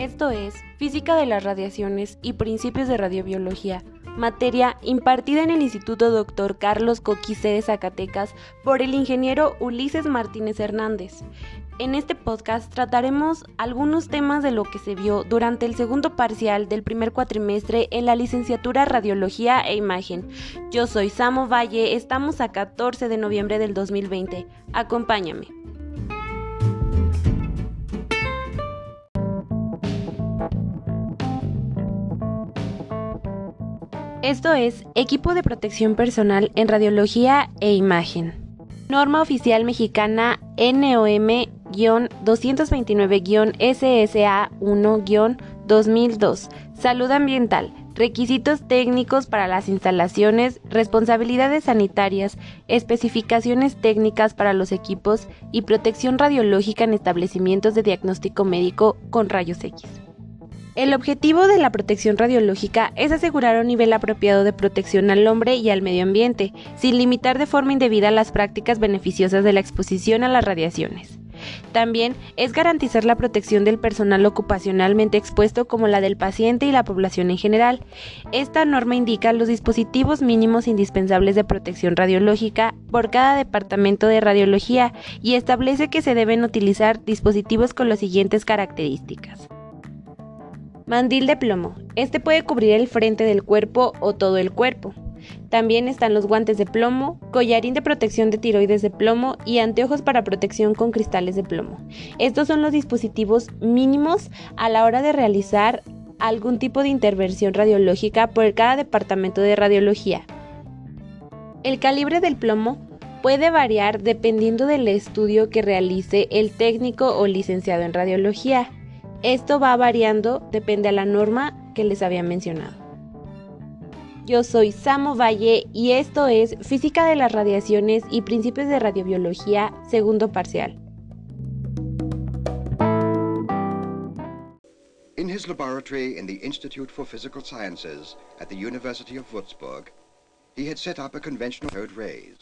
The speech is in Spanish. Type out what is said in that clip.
Esto es Física de las Radiaciones y Principios de Radiobiología, materia impartida en el Instituto Dr. Carlos Coquise de Zacatecas por el ingeniero Ulises Martínez Hernández. En este podcast trataremos algunos temas de lo que se vio durante el segundo parcial del primer cuatrimestre en la licenciatura Radiología e Imagen. Yo soy Samo Valle, estamos a 14 de noviembre del 2020. Acompáñame. Esto es Equipo de Protección Personal en Radiología e Imagen. Norma Oficial Mexicana NOM-229-SSA1-2002. Salud Ambiental. Requisitos técnicos para las instalaciones, responsabilidades sanitarias, especificaciones técnicas para los equipos y protección radiológica en establecimientos de diagnóstico médico con rayos X. El objetivo de la protección radiológica es asegurar un nivel apropiado de protección al hombre y al medio ambiente, sin limitar de forma indebida las prácticas beneficiosas de la exposición a las radiaciones. También es garantizar la protección del personal ocupacionalmente expuesto como la del paciente y la población en general. Esta norma indica los dispositivos mínimos indispensables de protección radiológica por cada departamento de radiología y establece que se deben utilizar dispositivos con las siguientes características. Mandil de plomo. Este puede cubrir el frente del cuerpo o todo el cuerpo. También están los guantes de plomo, collarín de protección de tiroides de plomo y anteojos para protección con cristales de plomo. Estos son los dispositivos mínimos a la hora de realizar algún tipo de intervención radiológica por cada departamento de radiología. El calibre del plomo puede variar dependiendo del estudio que realice el técnico o licenciado en radiología. Esto va variando, depende a la norma que les había mencionado. Yo soy Samo Valle y esto es Física de las Radiaciones y Principios de Radiobiología, segundo parcial. In his laboratory in the Institute for Physical Sciences at the University of Würzburg, he had set up a conventional code rays.